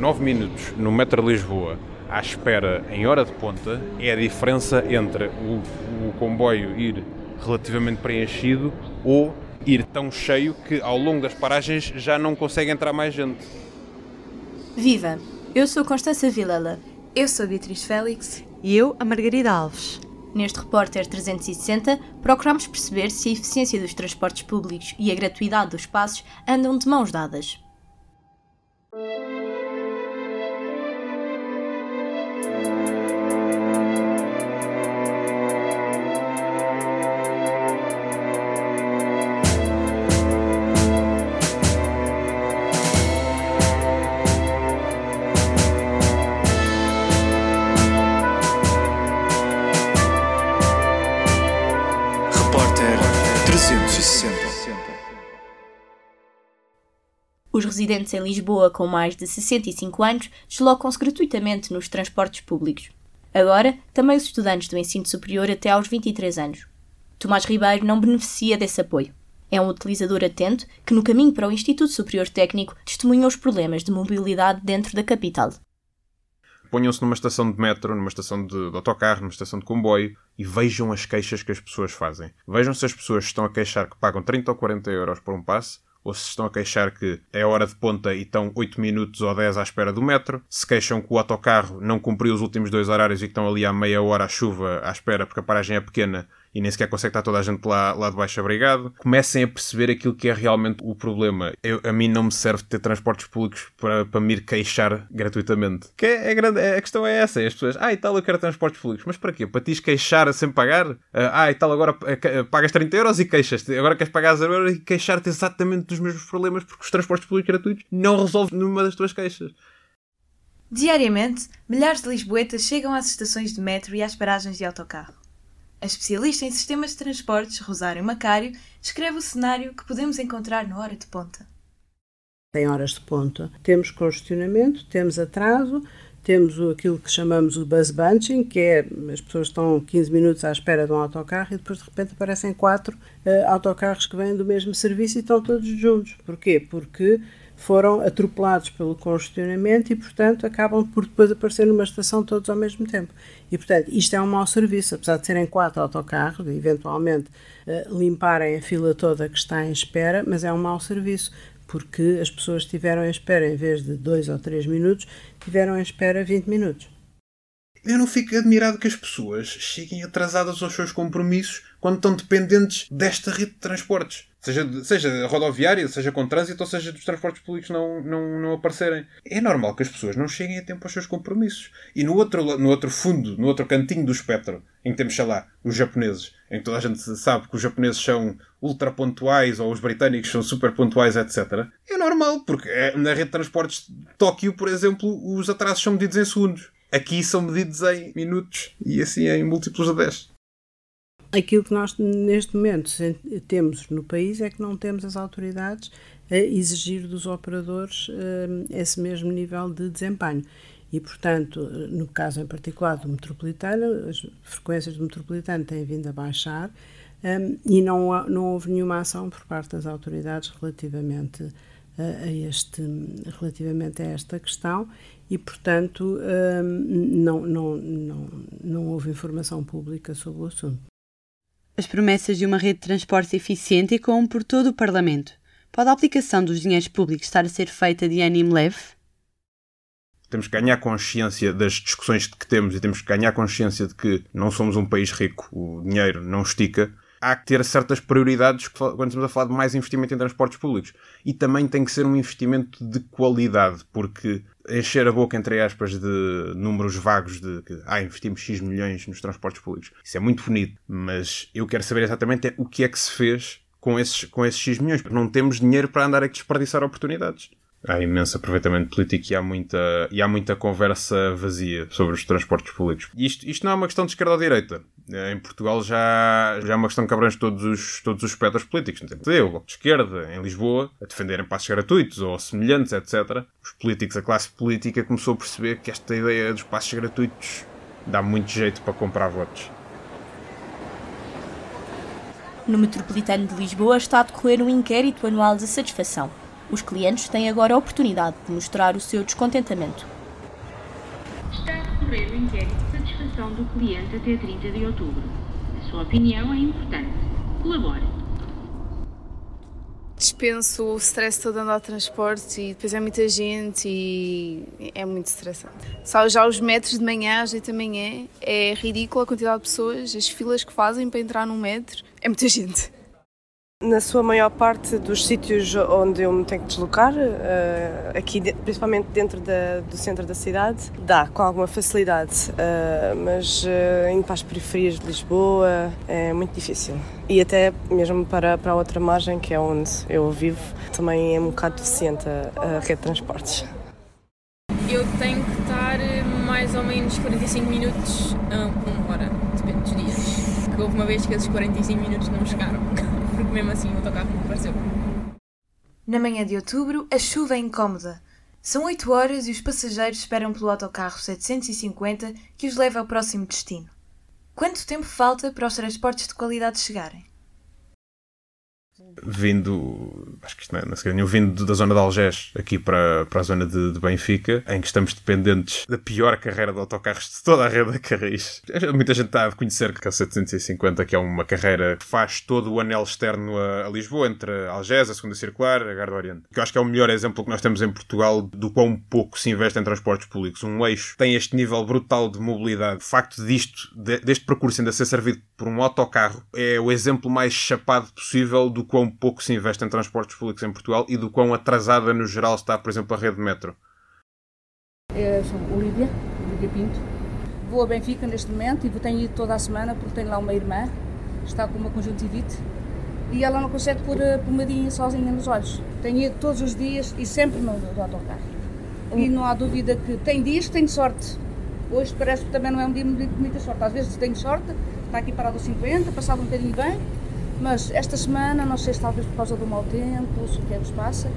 9 minutos no metro de Lisboa à espera em hora de ponta é a diferença entre o, o comboio ir relativamente preenchido ou ir tão cheio que ao longo das paragens já não consegue entrar mais gente. Viva! Eu sou Constança Vilela. Eu sou Beatriz Félix. E eu, a Margarida Alves. Neste Repórter 360, procuramos perceber se a eficiência dos transportes públicos e a gratuidade dos passos andam de mãos dadas. Residentes em Lisboa com mais de 65 anos deslocam-se gratuitamente nos transportes públicos. Agora, também os estudantes do ensino superior até aos 23 anos. Tomás Ribeiro não beneficia desse apoio. É um utilizador atento que, no caminho para o Instituto Superior Técnico, testemunha os problemas de mobilidade dentro da capital. Ponham-se numa estação de metro, numa estação de autocarro, numa estação de comboio e vejam as queixas que as pessoas fazem. Vejam se as pessoas estão a queixar que pagam 30 ou 40 euros por um passe ou se estão a queixar que é hora de ponta e estão 8 minutos ou 10 à espera do metro, se queixam que o autocarro não cumpriu os últimos dois horários e que estão ali há meia hora à chuva à espera porque a paragem é pequena e nem sequer consegue estar toda a gente lá, lá de baixo abrigado, comecem a perceber aquilo que é realmente o problema. Eu, a mim não me serve ter transportes públicos para, para me ir queixar gratuitamente. Que é, é grande, é, a questão é essa: é as pessoas, ah, e tal, eu quero transportes públicos, mas para quê? Para te queixar sem pagar? Ah, ah, e tal, agora uh, pagas 30 euros e queixas-te, agora queres pagar 0 euros e queixar-te exatamente dos mesmos problemas porque os transportes públicos gratuitos não resolvem nenhuma das tuas queixas. Diariamente, milhares de lisboetas chegam às estações de metro e às paragens de autocarro. A especialista em sistemas de transportes, Rosário Macário, descreve o cenário que podemos encontrar na hora de ponta. Em horas de ponta, temos congestionamento, temos atraso, temos aquilo que chamamos o bus bunching, que é as pessoas estão 15 minutos à espera de um autocarro e depois de repente aparecem quatro uh, autocarros que vêm do mesmo serviço e estão todos juntos. Porquê? Porque foram atropelados pelo congestionamento e, portanto, acabam por depois aparecer numa estação todos ao mesmo tempo. E, portanto, isto é um mau serviço, apesar de serem quatro autocarros, e eventualmente uh, limparem a fila toda que está em espera, mas é um mau serviço, porque as pessoas estiveram em espera, em vez de dois ou três minutos, tiveram em espera 20 minutos. Eu não fico admirado que as pessoas cheguem atrasadas aos seus compromissos quando estão dependentes desta rede de transportes. Seja, seja rodoviária, seja com trânsito, ou seja dos transportes públicos não, não, não aparecerem. É normal que as pessoas não cheguem a tempo aos seus compromissos. E no outro, no outro fundo, no outro cantinho do espectro, em que temos, sei lá, os japoneses, em que toda a gente sabe que os japoneses são ultra pontuais ou os britânicos são super pontuais, etc. É normal, porque é, na rede de transportes de Tóquio, por exemplo, os atrasos são medidos em segundos. Aqui são medidos em minutos e assim em múltiplos de 10. Aquilo que nós neste momento temos no país é que não temos as autoridades a exigir dos operadores uh, esse mesmo nível de desempenho. E, portanto, no caso em particular do metropolitano, as frequências do metropolitano têm vindo a baixar um, e não, não houve nenhuma ação por parte das autoridades relativamente a, a este, relativamente a esta questão e, portanto, um, não, não, não, não houve informação pública sobre o assunto. As promessas de uma rede de transportes eficiente ecoam por todo o Parlamento. Pode a aplicação dos dinheiros públicos estar a ser feita de ânimo leve? Temos que ganhar consciência das discussões que temos e temos que ganhar consciência de que não somos um país rico, o dinheiro não estica. Há que ter certas prioridades quando estamos a falar de mais investimento em transportes públicos. E também tem que ser um investimento de qualidade, porque encher a boca, entre aspas, de números vagos de que ah, investimos X milhões nos transportes públicos. Isso é muito bonito, mas eu quero saber exatamente o que é que se fez com esses, com esses X milhões. Não temos dinheiro para andar a desperdiçar oportunidades. Há imenso aproveitamento político e há muita, e há muita conversa vazia sobre os transportes públicos. Isto, isto não é uma questão de esquerda ou direita. Em Portugal já, já é uma questão que abrange todos os, todos os espectros políticos. Eu, o Bloco de Esquerda, em Lisboa, a defenderem passos gratuitos ou semelhantes, etc. Os políticos, a classe política começou a perceber que esta ideia dos passos gratuitos dá muito jeito para comprar votos. No Metropolitano de Lisboa está a decorrer um inquérito anual de satisfação. Os clientes têm agora a oportunidade de mostrar o seu descontentamento. Está a decorrer o inquérito de satisfação do cliente até 30 de outubro. A sua opinião é importante. Colabore dispenso o stress todo andar de transporte e depois é muita gente e é muito estressante. Só já os metros de manhã, às 8 da manhã, é ridícula a quantidade de pessoas, as filas que fazem para entrar num metro, é muita gente. Na sua maior parte dos sítios onde eu me tenho que deslocar, eh, aqui principalmente dentro da, do centro da cidade, dá com alguma facilidade, eh, mas eh, indo para as periferias de Lisboa é muito difícil. E até mesmo para, para a outra margem, que é onde eu vivo, também é um bocado deficiente a, a rede de transportes. Eu tenho que estar mais ou menos 45 minutos a uma hora, depende dos dias. Que houve uma vez que esses 45 minutos não chegaram porque mesmo assim o autocarro não apareceu. Na manhã de outubro, a chuva é incómoda. São 8 horas e os passageiros esperam pelo autocarro 750 que os leva ao próximo destino. Quanto tempo falta para os transportes de qualidade chegarem? Vindo, acho que isto não é, não sei, vindo da zona de Algés aqui para, para a zona de, de, Benfica, em que estamos dependentes da pior carreira de autocarros de toda a rede da Carris. Muita gente está a conhecer que a 750, que é uma carreira que faz todo o anel externo a, a Lisboa, entre Algés, a Segunda Circular, a Garda Oriente. Que eu acho que é o melhor exemplo que nós temos em Portugal do quão pouco se investe em transportes públicos. Um eixo tem este nível brutal de mobilidade. O facto disto, de, deste percurso ainda ser servido por um autocarro, é o exemplo mais chapado possível do quão pouco se investe em transportes públicos em Portugal e do quão atrasada no geral está, por exemplo, a rede de metro. Sou Olívia, Olívia Pinto. Vou a Benfica neste momento e tenho ido toda a semana porque tenho lá uma irmã está com uma conjuntivite e ela não consegue pôr a pomadinha sozinha nos olhos. Tenho ido todos os dias e sempre no, no autocarro. E não há dúvida que tem dias que tenho sorte. Hoje parece que também não é um dia de muita sorte. Às vezes tenho sorte, está aqui parado aos 50, passado um bocadinho bem, mas esta semana, não sei se talvez por causa do mau tempo, se o que é que se passa,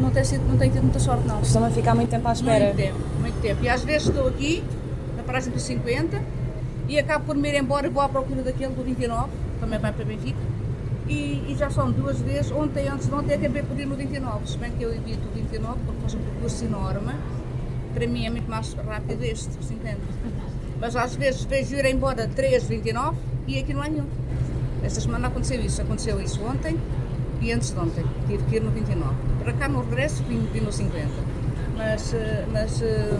não tem, sido, não tem tido muita sorte, não. Costuma ficar muito tempo à espera. Muito tempo, muito tempo. E às vezes estou aqui, na paragem dos 50, e acabo por me ir embora e vou à procura daquele do 29, também vai para Benfica. E, e, já são duas vezes, ontem antes de ontem acabei por ir no 29, se bem que eu evito o 29 porque faz um percurso enorme, para mim é muito mais rápido este, 50. Mas às vezes vejo ir embora 3, 29 e aqui não há nenhum. Esta semana aconteceu isso, aconteceu isso ontem e antes de ontem. Tive que ir no 29. Para cá no regresso vim, vim no 50. Mas, eh, mas, eh,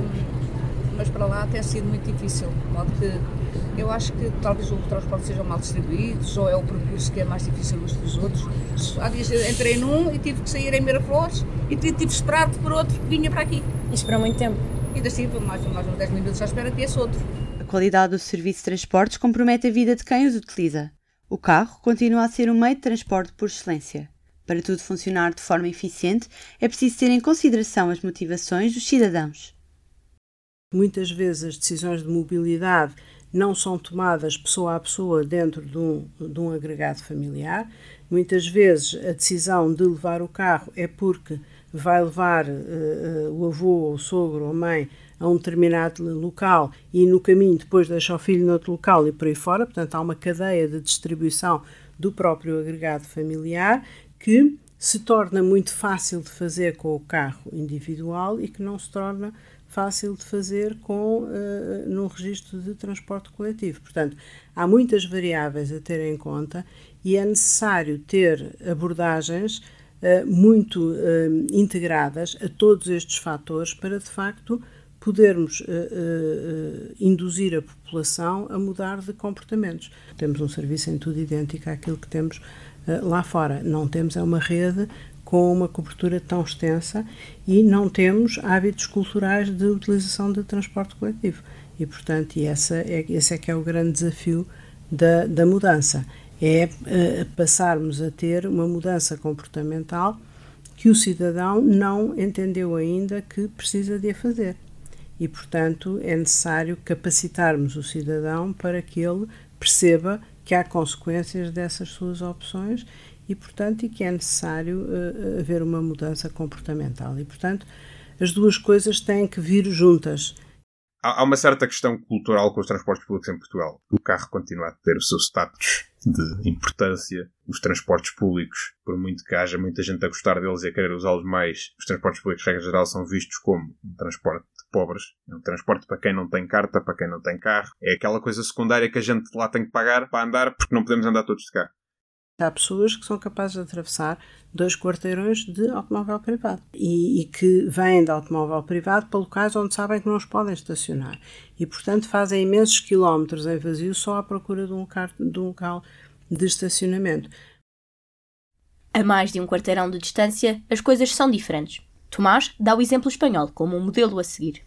mas para lá tem sido muito difícil. De modo que eu acho que talvez os transportes sejam mal distribuídos ou é o percurso que é mais difícil dos que os outros. Há dias entrei num e tive que sair em Miraflores e tive que esperar por outro que vinha para aqui. E esperou muito tempo? E daí mais, mais uns 10 minutos à espera que esse outro. A qualidade do serviço de transportes compromete a vida de quem os utiliza. O carro continua a ser um meio de transporte por excelência. Para tudo funcionar de forma eficiente, é preciso ter em consideração as motivações dos cidadãos. Muitas vezes as decisões de mobilidade não são tomadas pessoa a pessoa dentro de um, de um agregado familiar. Muitas vezes a decisão de levar o carro é porque vai levar uh, uh, o avô, ou o sogro ou a mãe a um determinado local e no caminho depois deixa o filho noutro local e por aí fora. Portanto, há uma cadeia de distribuição do próprio agregado familiar que se torna muito fácil de fazer com o carro individual e que não se torna fácil de fazer com uh, num registro de transporte coletivo. Portanto, há muitas variáveis a ter em conta e é necessário ter abordagens uh, muito uh, integradas a todos estes fatores para de facto podermos uh, uh, induzir a população a mudar de comportamentos. Temos um serviço em tudo idêntico àquilo que temos uh, lá fora. Não temos é uma rede com uma cobertura tão extensa e não temos hábitos culturais de utilização de transporte coletivo. E, portanto, e essa é, esse é que é o grande desafio da, da mudança, é passarmos a ter uma mudança comportamental que o cidadão não entendeu ainda que precisa de a fazer e, portanto, é necessário capacitarmos o cidadão para que ele perceba que há consequências dessas suas opções e, portanto, e que é necessário uh, haver uma mudança comportamental. E, portanto, as duas coisas têm que vir juntas. Há uma certa questão cultural com os transportes públicos em Portugal. O carro continua a ter o seu status de importância. Os transportes públicos, por muito que haja muita gente a gostar deles e a querer usá-los mais, os transportes públicos, regra geral, são vistos como um transporte de pobres. É um transporte para quem não tem carta, para quem não tem carro. É aquela coisa secundária que a gente lá tem que pagar para andar porque não podemos andar todos de carro. Há pessoas que são capazes de atravessar dois quarteirões de automóvel privado e, e, que vêm de automóvel privado para locais onde sabem que não os podem estacionar e, portanto, fazem imensos quilómetros em vazio só à procura de um, local, de um local de estacionamento. A mais de um quarteirão de distância, as coisas são diferentes. Tomás dá o exemplo espanhol como um modelo a seguir.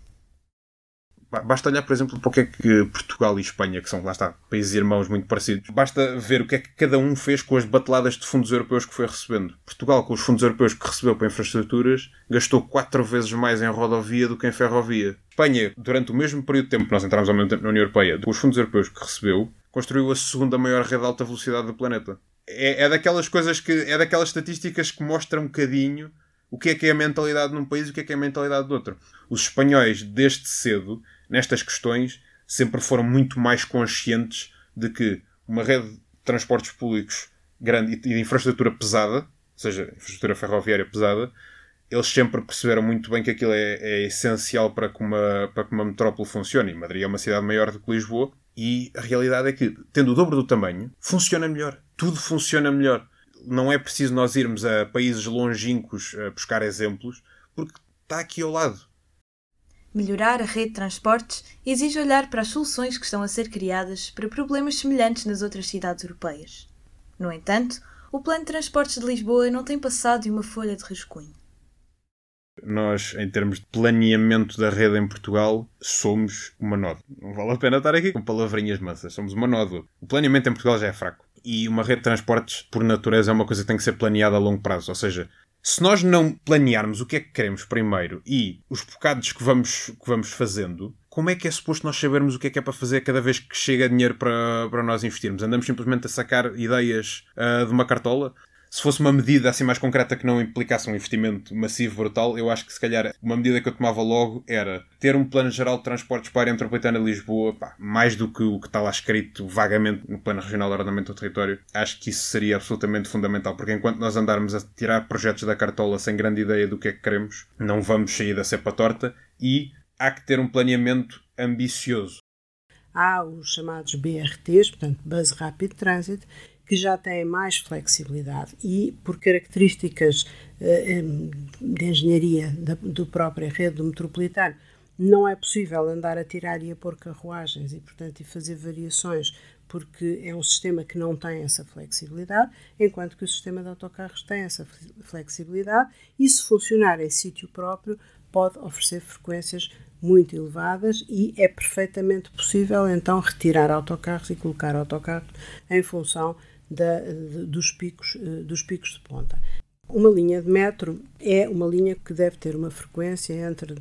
Basta olhar, por exemplo, para o que é que Portugal e Espanha, que são, lá está, países irmãos muito parecidos, basta ver o que é que cada um fez com as bateladas de fundos europeus que foi recebendo. Portugal, com os fundos europeus que recebeu para infraestruturas, gastou quatro vezes mais em rodovia do que em ferrovia. Espanha, durante o mesmo período de tempo que nós entramos ao mesmo tempo na União Europeia, com os fundos europeus que recebeu, construiu a segunda maior rede de alta velocidade do planeta. É, é daquelas coisas que. é daquelas estatísticas que mostram um bocadinho o que é que é a mentalidade num país e o que é que é a mentalidade do outro. Os espanhóis, desde cedo, nestas questões, sempre foram muito mais conscientes de que uma rede de transportes públicos grande e de infraestrutura pesada, ou seja, infraestrutura ferroviária pesada, eles sempre perceberam muito bem que aquilo é, é essencial para que, uma, para que uma metrópole funcione. E Madrid é uma cidade maior do que Lisboa, e a realidade é que, tendo o dobro do tamanho, funciona melhor. Tudo funciona melhor. Não é preciso nós irmos a países longínquos a buscar exemplos, porque está aqui ao lado. Melhorar a rede de transportes exige olhar para as soluções que estão a ser criadas para problemas semelhantes nas outras cidades europeias. No entanto, o Plano de Transportes de Lisboa não tem passado de uma folha de rascunho. Nós, em termos de planeamento da rede em Portugal, somos uma nódoa. Não vale a pena estar aqui com palavrinhas mansas. Somos uma nódoa. O planeamento em Portugal já é fraco. E uma rede de transportes, por natureza, é uma coisa que tem que ser planeada a longo prazo. Ou seja, se nós não planearmos o que é que queremos primeiro e os bocados que vamos, que vamos fazendo, como é que é suposto nós sabermos o que é que é para fazer cada vez que chega dinheiro para, para nós investirmos? Andamos simplesmente a sacar ideias uh, de uma cartola? Se fosse uma medida assim mais concreta que não implicasse um investimento massivo, brutal, eu acho que se calhar uma medida que eu tomava logo era ter um plano geral de transportes para a área metropolitana de Lisboa, pá, mais do que o que está lá escrito vagamente no plano regional de ordenamento do território. Acho que isso seria absolutamente fundamental, porque enquanto nós andarmos a tirar projetos da cartola sem grande ideia do que é que queremos, não vamos sair da cepa torta e há que ter um planeamento ambicioso. Há os chamados BRTs, portanto, Bus Rapid Transit, que já têm mais flexibilidade e, por características eh, de engenharia da do própria rede do metropolitano, não é possível andar a tirar e a pôr carruagens e, portanto, e fazer variações, porque é um sistema que não tem essa flexibilidade, enquanto que o sistema de autocarros tem essa flexibilidade e, se funcionar em sítio próprio, pode oferecer frequências muito elevadas e é perfeitamente possível então retirar autocarros e colocar autocarros em função da, de, dos, picos, eh, dos picos de ponta. Uma linha de metro é uma linha que deve ter uma frequência entre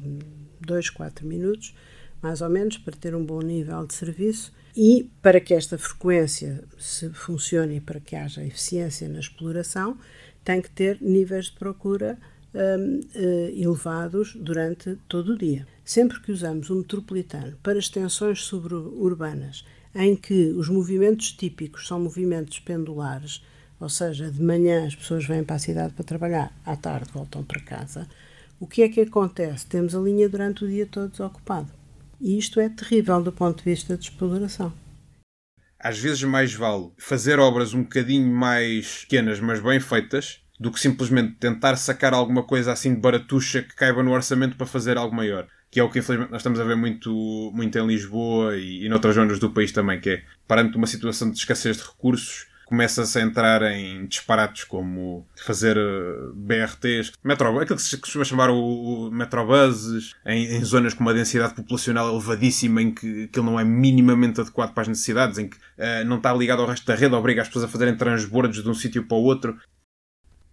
2 4 minutos, mais ou menos, para ter um bom nível de serviço e para que esta frequência se funcione e para que haja eficiência na exploração, tem que ter níveis de procura um, eh, elevados durante todo o dia. Sempre que usamos o metropolitano para extensões suburbanas em que os movimentos típicos são movimentos pendulares, ou seja, de manhã as pessoas vêm para a cidade para trabalhar, à tarde voltam para casa, o que é que acontece? Temos a linha durante o dia todo desocupada. E isto é terrível do ponto de vista de exploração. Às vezes mais vale fazer obras um bocadinho mais pequenas, mas bem feitas, do que simplesmente tentar sacar alguma coisa assim de baratuxa que caiba no orçamento para fazer algo maior que é o que infelizmente nós estamos a ver muito, muito em Lisboa e, e noutras zonas do país também, que é, perante uma situação de escassez de recursos, começa-se a entrar em disparates como fazer eh, BRTs, metro, aquilo que se costuma chamar o, o metrobuses, em, em, zonas com uma densidade populacional elevadíssima, em que aquilo não é minimamente adequado para as necessidades, em que uh, não está ligado ao resto da rede, obriga as pessoas a fazerem transbordos de um sítio para o outro.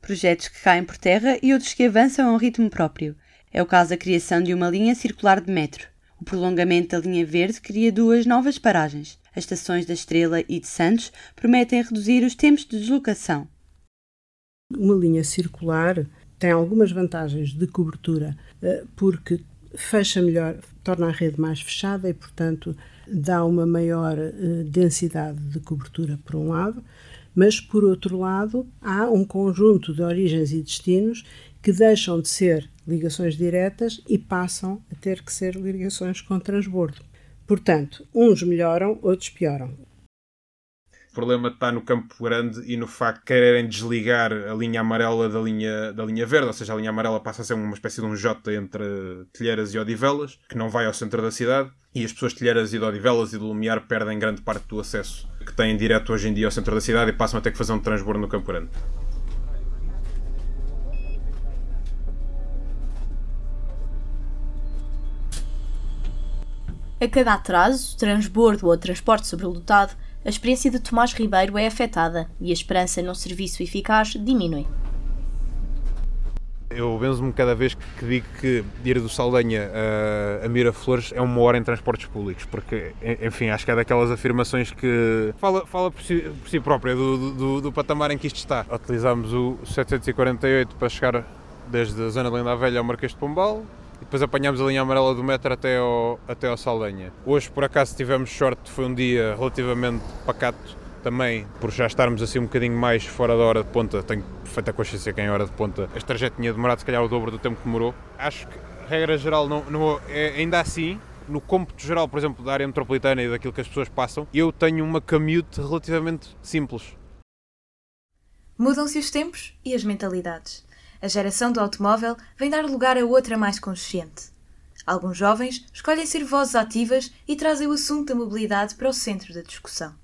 Projetos que caem por terra e outros que avançam a um ritmo próprio. É o caso da criação de uma linha circular de metro. O prolongamento da linha verde cria duas novas paragens. As estações da Estrela e de Santos prometem reduzir os tempos de deslocação. Uma linha circular tem algumas vantagens de cobertura, eh, porque fecha melhor, torna a rede mais fechada e, portanto, dá uma maior uh, densidade de cobertura, por um lado, mas, por outro lado, há um conjunto de origens e destinos que deixam de ser ligações diretas e passam a ter que ser ligações com transbordo. Portanto, uns melhoram, outros pioram. O problema está no Campo Grande e no facto de quererem desligar a linha amarela da linha, da linha verde, ou seja, a linha amarela passa a ser uma espécie de um J entre Telheiras e Odivelas, que não vai ao centro da cidade, e as pessoas de Telheiras e de Odivelas e do Lumiar perdem grande parte do acesso que têm direto hoje em dia ao centro da cidade e passam a ter que fazer um transbordo no Campo Grande. A cada atraso, transbordo ou transporte sobrelotado, a experiência de Tomás Ribeiro é afetada e a esperança num serviço eficaz diminui. Eu benzo-me cada vez que digo que ir do Saldanha a, a Miraflores é uma hora em transportes públicos, porque, enfim, acho que é daquelas afirmações que fala, fala por, si, por si própria do, do, do, patamar em que isto está. Utilizámos o 748 para chegar desde a zona de Linda Velha ao Marquês de Pombal, e depois apanhámos a linha amarela do metro até ao, até ao Saldanha. Hoje, por acaso, tivemos sorte, foi um dia relativamente pacato também, por já estarmos assim um bocadinho mais fora da hora de ponta, tenho perfeita consciência que em hora de ponta este trajeto tinha demorado se calhar o dobro do tempo que demorou. Acho que, regra geral, não, não é, ainda assim, no cômputo geral, por exemplo, da área metropolitana e daquilo que as pessoas passam, eu tenho uma commute relativamente simples. Mudam-se os tempos e as mentalidades. A geração do automóvel vem dar lugar a outra mais consciente. Alguns jovens escolhem ser vozes ativas e trazem o assunto da mobilidade para o centro da discussão.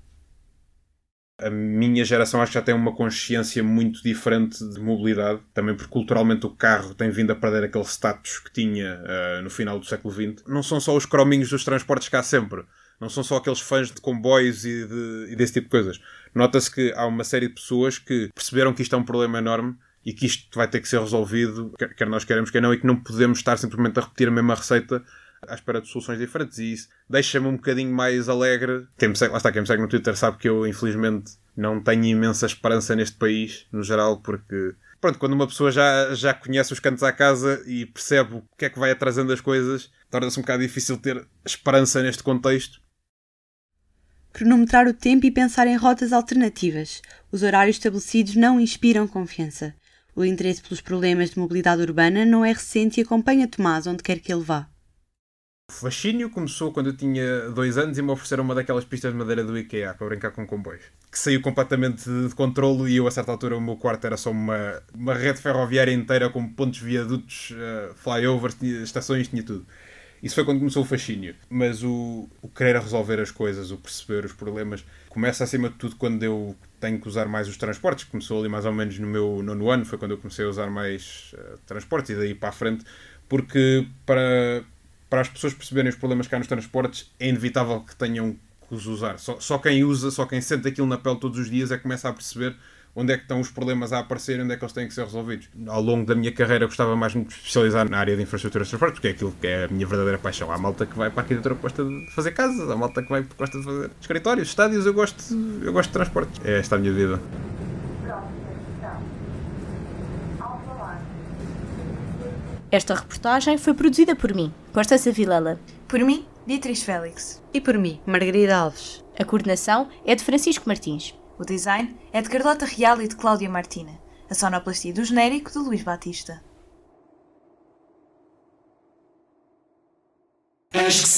A minha geração acho que já tem uma consciência muito diferente de mobilidade, também porque culturalmente o carro tem vindo a perder aquele status que tinha uh, no final do século XX. Não são só os crominhos dos transportes há sempre, não são só aqueles fãs de comboios e, de, e desse tipo de coisas. Nota-se que há uma série de pessoas que perceberam que isto é um problema enorme e que isto vai ter que ser resolvido, quer nós queremos, quer não, e que não podemos estar simplesmente a repetir a mesma receita à espera de soluções diferentes. E isso deixa-me um bocadinho mais alegre. Quem segue, lá está, quem me segue no Twitter sabe que eu, infelizmente, não tenho imensa esperança neste país, no geral, porque. Pronto, quando uma pessoa já, já conhece os cantos à casa e percebe o que é que vai atrasando as coisas, torna-se um bocado difícil ter esperança neste contexto. Cronometrar o tempo e pensar em rotas alternativas. Os horários estabelecidos não inspiram confiança. O interesse pelos problemas de mobilidade urbana não é recente e acompanha Tomás onde quer que ele vá. O fascínio começou quando eu tinha dois anos e me ofereceram uma daquelas pistas de madeira do IKEA para brincar com comboios. Que saiu completamente de controlo e eu, a certa altura, o meu quarto era só uma, uma rede ferroviária inteira com pontos, viadutos, uh, flyovers, tinha, estações, tinha tudo. Isso foi quando começou o fascínio. Mas o, o querer resolver as coisas, o perceber os problemas, começa acima de tudo quando eu tenho que usar mais os transportes. Começou ali mais ou menos no meu nono ano, foi quando eu comecei a usar mais uh, transportes e daí para a frente, porque para, para as pessoas perceberem os problemas que há nos transportes é inevitável que tenham que os usar. Só, só quem usa, só quem sente aquilo na pele todos os dias é que começa a perceber onde é que estão os problemas a aparecer e onde é que eles têm que ser resolvidos. Ao longo da minha carreira gostava mais de me especializar na área de infraestrutura de transporte, porque é aquilo que é a minha verdadeira paixão. Há malta que vai para a arquitetura que gosta de fazer casas, há malta que vai porque gosta de fazer escritórios, estádios, eu gosto, eu gosto de transportes. É esta a minha vida. Esta reportagem foi produzida por mim, Constança Vilela. Por mim, Beatriz Félix. E por mim, Margarida Alves. A coordenação é de Francisco Martins. O design é de Carlota Real e de Cláudia Martina. A sonoplastia do genérico de Luís Batista. Acho que